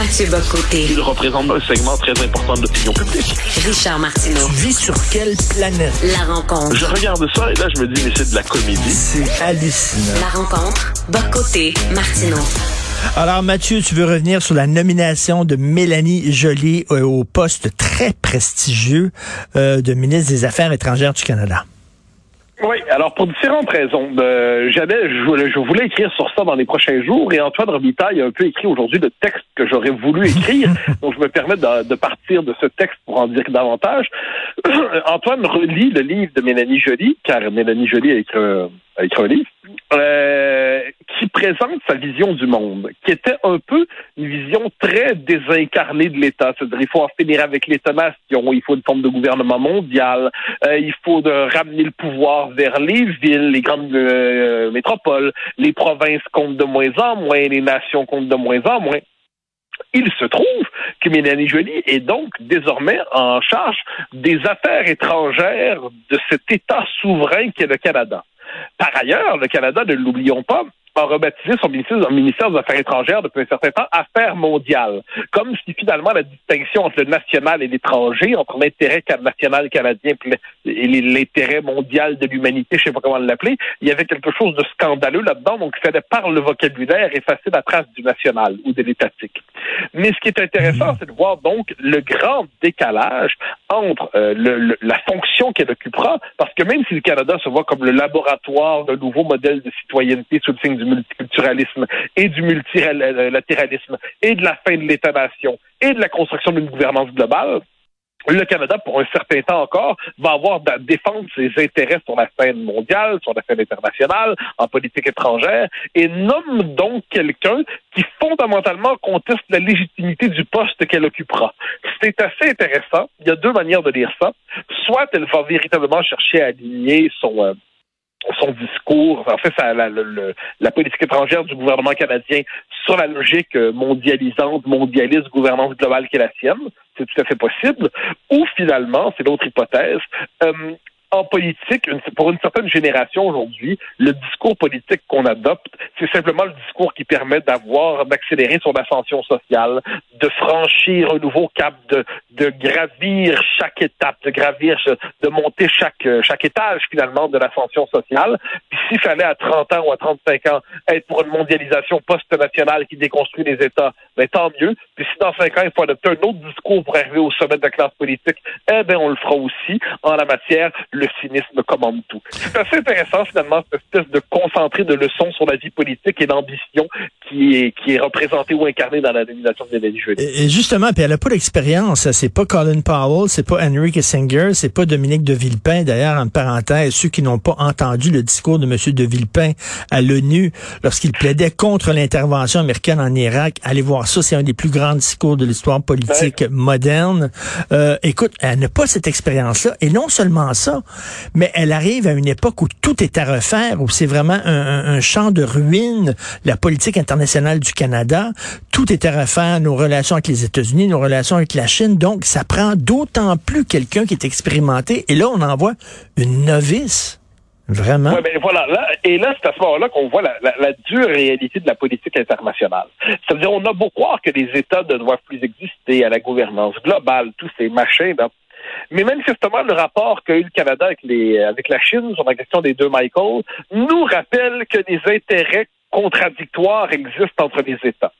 Mathieu Bocoté. Il représente un segment très important de l'opinion publique. Richard Martineau. Tu vis sur quelle planète? La rencontre. Je regarde ça et là, je me dis, mais c'est de la comédie. C'est hallucinant. La rencontre. Bocoté. Martineau. Alors, Mathieu, tu veux revenir sur la nomination de Mélanie Joly euh, au poste très prestigieux euh, de ministre des Affaires étrangères du Canada. Oui, alors pour différentes raisons. Euh, j'avais, je, voulais- je voulais écrire sur ça dans les prochains jours et Antoine Robitaille a un peu écrit aujourd'hui le texte que j'aurais voulu écrire. donc je me permets de, de partir de ce texte pour en dire davantage. Antoine relit le livre de Mélanie Joly, car Mélanie Joly a écrit, un- a écrit un livre, euh, qui présente sa vision du monde, qui était un peu une vision très désincarnée de l'État. C'est-à-dire il faut en finir avec l'État-nation, il faut une forme de gouvernement mondial, euh, il faut ramener le pouvoir vers les villes, les grandes euh, métropoles, les provinces comptent de moins en moins, les nations comptent de moins en moins. Il se trouve que Mélanie Joly est donc désormais en charge des affaires étrangères de cet État souverain qu'est le Canada. Par ailleurs, le Canada, ne l'oublions pas, a rebaptisé son ministère, son ministère des Affaires étrangères depuis un certain temps Affaires mondiales, comme si finalement la distinction entre le national et l'étranger, entre l'intérêt national canadien et l'intérêt mondial de l'humanité, je sais pas comment l'appeler, il y avait quelque chose de scandaleux là-dedans, donc il fallait par le vocabulaire effacer la trace du national ou de l'étatique. Mais ce qui est intéressant, c'est de voir donc le grand décalage entre euh, la fonction qu'elle occupera, parce que même si le Canada se voit comme le laboratoire d'un nouveau modèle de citoyenneté sous le signe du multiculturalisme et du multilatéralisme et de la fin de l'État-nation et de la construction d'une gouvernance globale, le Canada, pour un certain temps encore, va avoir à défendre ses intérêts sur la scène mondiale, sur la scène internationale, en politique étrangère, et nomme donc quelqu'un qui fondamentalement conteste la légitimité du poste qu'elle occupera. C'est assez intéressant. Il y a deux manières de lire ça. Soit elle va véritablement chercher à aligner son... euh, son discours, en fait, la politique étrangère du gouvernement canadien sur la logique euh, mondialisante, mondialiste, gouvernance globale qui est la sienne. C'est tout à fait possible. Ou finalement, c'est l'autre hypothèse, euh, en politique, pour une certaine génération aujourd'hui, le discours politique qu'on adopte, c'est simplement le discours qui permet d'avoir, d'accélérer son ascension sociale, de franchir un nouveau cap, de, de gravir chaque étape, de gravir, de monter chaque, euh, chaque étage finalement de l'ascension sociale. Puis s'il fallait à 30 ans ou à 35 ans être pour une mondialisation post-nationale qui déconstruit les États, ben tant mieux. Puis si dans 5 ans, il faut adopter un autre discours pour arriver au sommet de la classe politique, eh bien on le fera aussi. En la matière, le cynisme commande tout. C'est assez intéressant finalement cette espèce de concentré de leçons sur la vie politique et l'ambition qui est, qui est représentée ou incarnée dans la nomination de Mélanie Joly. Et justement, puis elle a pas d'expérience. C'est pas Colin Powell, c'est pas Henry Kissinger, c'est pas Dominique de Villepin. D'ailleurs, en parenthèse, ceux qui n'ont pas entendu le discours de M. de Villepin à l'ONU lorsqu'il plaidait contre l'intervention américaine en Irak, allez voir ça, c'est un des plus grands discours de l'histoire politique moderne. Euh, écoute, elle n'a pas cette expérience-là. Et non seulement ça, mais elle arrive à une époque où tout est à refaire, où c'est vraiment un, champ de ruines, la politique internationale du Canada. Tout est à refaire, nos relations avec les États-Unis, nos relations avec la Chine. Donc, ça prend d'autant plus quelqu'un qui est expérimenté. Et là, on envoie une novice. Vraiment. Ouais, ben voilà. Là, et là, c'est à ce moment-là qu'on voit la, dure réalité de la politique internationale. C'est-à-dire, on a beau croire que les États ne doivent plus exister à la gouvernance globale, tous ces machins, là. Mais manifestement, le rapport qu'a eu le Canada avec, les, avec la Chine sur la question des deux Michael nous rappelle que des intérêts contradictoires existent entre les États.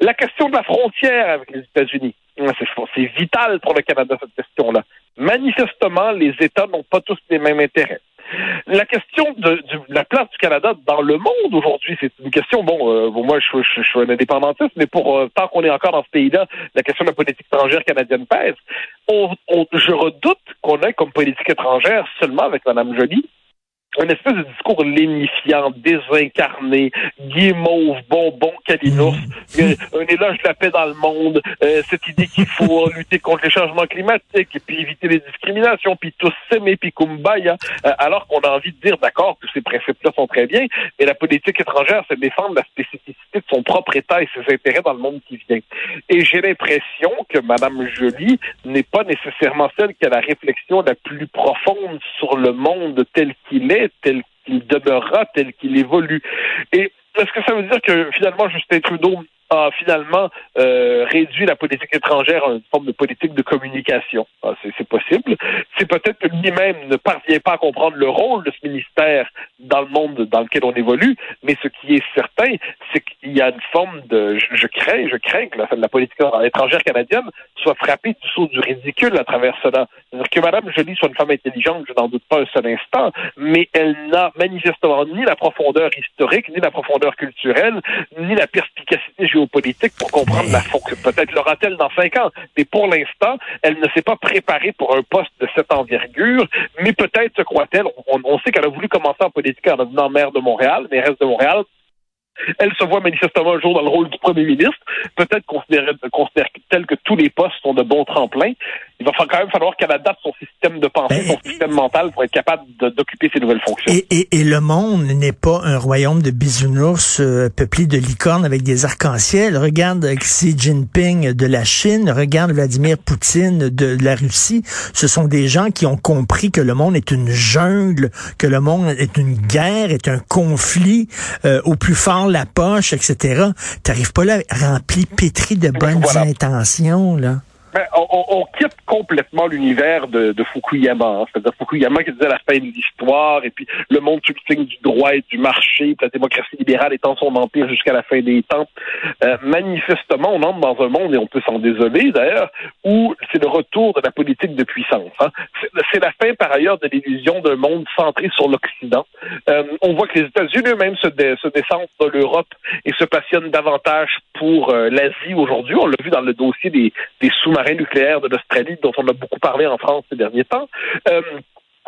La question de la frontière avec les États-Unis, c'est c'est vital pour le Canada, cette question-là. Manifestement, les États n'ont pas tous les mêmes intérêts. La question de, de la place du Canada dans le monde aujourd'hui, c'est une question, bon, euh, moi je, je- je suis un indépendantiste, mais pour euh, tant qu'on est encore dans ce pays-là, la question de la politique étrangère canadienne pèse. Je redoute qu'on ait comme politique étrangère seulement avec Mme Joly un espèce de discours lénifiant, désincarné, guimauve, bonbon, calinours, euh, un éloge de la paix dans le monde, euh, cette idée qu'il faut lutter contre les changements climatiques, et puis éviter les discriminations, puis tous s'aimer, puis kumbaya, euh, alors qu'on a envie de dire, d'accord, tous ces principes-là sont très bien, mais la politique étrangère, c'est défendre la spécificité de son propre État et ses intérêts dans le monde qui vient. Et j'ai l'impression que Mme Joly n'est pas nécessairement celle qui a la réflexion la plus profonde sur le monde tel qu'il est, tel qu'il demeurera, tel qu'il évolue. Et Est-ce que ça veut dire que finalement Justin Trudeau a finalement euh, réduit la politique étrangère à une forme de politique de communication. Ah, c'est possible. C'est peut-être que lui-même ne parvient pas à comprendre le rôle de ce ministère dans le monde dans lequel on évolue, mais ce qui est certain, c'est qu'il y a une forme de... Je, crains, je crains que la, la, politique étrangère canadienne soit frappée du saut du ridicule à travers cela. C'est-à-dire que Mme Jolie soit une femme intelligente, je n'en doute pas un seul instant, mais elle n'a manifestement ni la profondeur historique, ni la profondeur culturelle, ni la perspicacité géographique politique pour comprendre la fonction. Peut-être l'aura-t-elle dans cinq ans, mais pour l'instant, elle ne s'est pas préparée pour un poste de cette envergure, mais peut-être se croit-elle. On, on, sait qu'elle a voulu commencer en politique en devenant maire de Montréal, mais reste de Montréal elle se voit manifestement un jour dans le rôle du premier ministre. Peut-être considère-t-elle que tous les postes sont de bons tremplins. Il va quand même falloir qu'elle adapte son système de pensée, ben, son système mental pour être capable d'occuper ces nouvelles fonctions. Et, le monde n'est pas un royaume de bisounours euh, peuplé de licornes avec des arcs-en-ciel. Regarde Xi Jinping de la Chine, regarde Vladimir Poutine de, la Russie. Ce sont des gens qui ont compris que le monde est une jungle, que le monde est une guerre, est un conflit euh, au plus fort la poche, etc. T'arrives pas là rempli, pétri de bonnes intentions, là. Ben, on, quitte complètement l'univers de, Fukuyama. Hein. C'est-à-dire Fukuyama qui disait la fin de l'histoire, et puis le monde subsigne du droit et du marché, puis la démocratie libérale étant son empire jusqu'à la fin des temps. Euh, manifestement, on entre dans un monde, et on peut s'en désoler d'ailleurs, où c'est le retour de la politique de puissance. Hein. C'est la fin, par ailleurs, de l'illusion d'un monde centré sur l'Occident. Euh, on voit que les États-Unis eux-mêmes se, se descendent dans l'Europe et se passionnent davantage pour euh, l'Asie aujourd'hui. On l'a vu dans le dossier des, des sous nucléaire de l'Australie, dont on a beaucoup parlé en France ces derniers temps. Euh,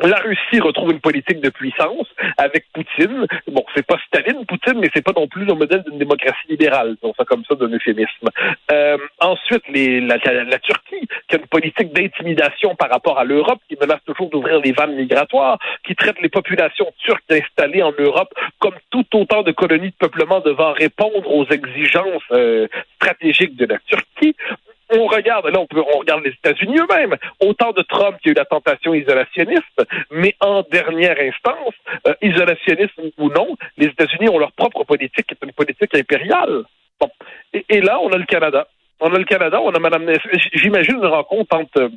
la Russie retrouve une politique de puissance avec Poutine. Bon, c'est pas Staline, Poutine, mais c'est pas non plus le modèle d'une démocratie libérale, on ça comme ça d'un euphémisme. Euh, ensuite, la, Turquie, qui a une politique d'intimidation par rapport à l'Europe, qui menace toujours d'ouvrir les vannes migratoires, qui traite les populations turques installées en Europe comme tout autant de colonies de peuplement devant répondre aux exigences euh, stratégiques de la Turquie on regarde, là, on, les États-Unis eux-mêmes. Autant de Trump qui a eu la tentation isolationniste, mais en dernière instance, euh, isolationniste ou non, les États-Unis ont leur propre politique, qui est une politique impériale. Et, là, on a le Canada. On a le Canada, on a Madame. J'imagine une rencontre entre euh,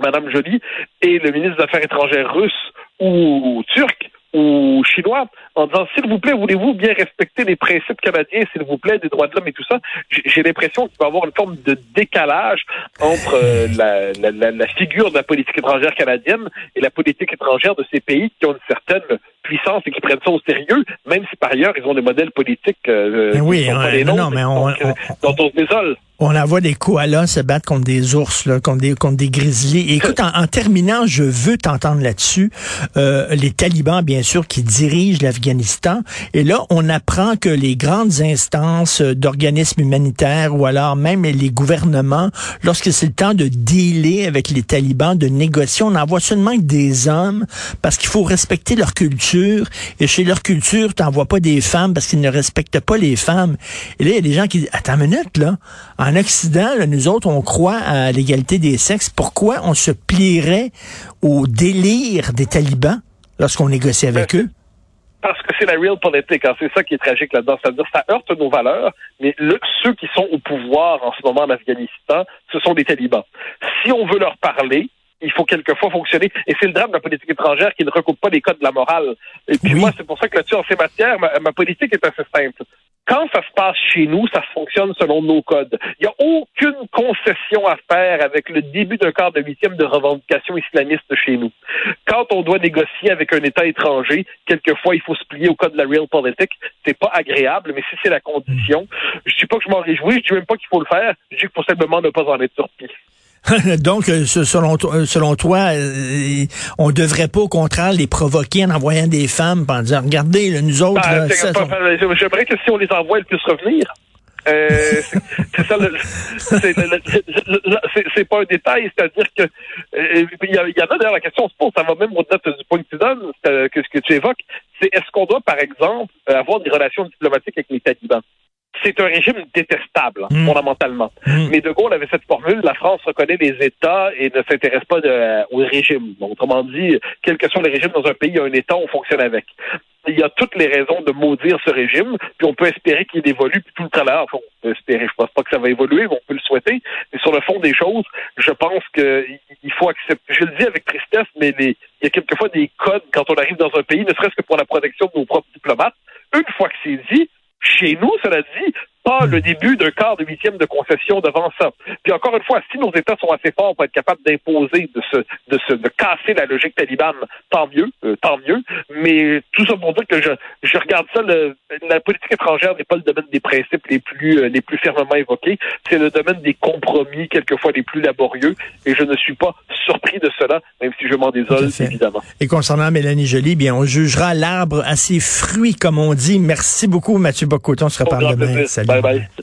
Madame Joly et le ministre des Affaires étrangères russe ou turc ou chinois en disant s'il vous plaît, voulez-vous bien respecter les principes canadiens, s'il vous plaît, des droits de l'homme et tout ça. J'ai l'impression qu'il va y avoir une forme de décalage entre euh, la, la, la, figure de la politique étrangère canadienne et la politique étrangère de ces pays qui ont une certaine puissance et qui prennent ça au sérieux, même si par ailleurs ils ont des modèles politiques euh, oui, non, mais on, dont on se désole. On la voit des koalas se battre contre des ours, là, contre des contre des grizzlies. écoute, en, terminant, je veux t'entendre là-dessus. Euh, les talibans, bien sûr, qui dirigent l'Afghanistan. Et là, on apprend que les grandes instances d'organismes humanitaires ou alors même les gouvernements, lorsque c'est le temps de dealer avec les talibans, de négocier, on envoie seulement des hommes parce qu'il faut respecter leur culture. Et chez leur culture, tu n'envoies pas des femmes parce qu'ils ne respectent pas les femmes. Et là, il y a des gens qui disent, attends une minute, là en Occident, nous autres, on croit à l'égalité des sexes. Pourquoi on se plierait au délire des talibans lorsqu'on négocie avec eux? Parce que c'est la real politique. Hein. C'est ça qui est tragique là-dedans. C'est-à-dire ça heurte nos valeurs, mais ceux qui sont au pouvoir en ce moment en Afghanistan, ce sont des talibans. Si on veut leur parler, il faut quelquefois fonctionner. Et c'est le drame de la politique étrangère qui ne recoupe pas les codes de la morale. Et puis moi, c'est pour ça que là-dessus, en ces matières, ma, politique est assez simple quand ça se passe chez nous, ça fonctionne selon nos codes. Il n'y a aucune concession à faire avec le début d'un quart de huitième de revendication islamiste chez nous. Quand on doit négocier avec un État étranger, quelquefois il faut se plier au code de la real politique. C'est pas agréable, mais si c'est la condition, je dis pas que je m'en réjouis, je dis même pas qu'il faut le faire, je dis qu'il faut simplement ne pas en être surpris. Donc, euh, selon, euh, selon toi, euh, on devrait pas, au contraire, les provoquer en envoyant des femmes en disant, regardez, nous autres... Ben, J'aimerais que si on les envoie, elles puissent revenir. Euh, c'est ça, c'est pas un détail, c'est-à-dire que il y, en a d'ailleurs la question se pose, ça va même au-delà du point que tu donnes, que ce que tu évoques, c'est est-ce qu'on doit, par exemple, avoir des relations diplomatiques avec les talibans? C'est un régime détestable, hein, hmm. fondamentalement. Hmm. Mais De Gaulle avait cette formule, la France reconnaît les États et ne s'intéresse pas de, au régime. autrement dit, quel que soit le régime dans un pays, il y a un État, on fonctionne avec. Il y a toutes les raisons de maudire ce régime, puis on peut espérer qu'il évolue, puis tout le temps on peut espérer, je pense pas que ça va évoluer, mais on peut le souhaiter, mais sur le fond des choses, je pense qu'il faut accepter, je le dis avec tristesse, mais les, il y a quelquefois des codes quand on arrive dans un pays, ne serait-ce que pour la protection de nos propres diplomates. Une fois que c'est dit, chez nous, cela dit, pas le début d'un quart de huitième de concession devant ça. Puis encore une fois, si nos États sont assez forts pour être capables d'imposer, de se, de se, de casser la logique talibane, tant mieux, euh, tant mieux. Mais tout ça pour dire que je, je regarde ça, le, la politique étrangère n'est pas le domaine des principes les plus, euh, les plus fermement évoqués. C'est le domaine des compromis, quelquefois les plus laborieux. Et je ne suis pas surpris de cela, même si je m'en désole, évidemment. Et concernant Mélanie Joly, bien, on jugera l'arbre à ses fruits, comme on dit. Merci beaucoup, Mathieu Bocoton. On se reparle demain. Salut. Bye bye.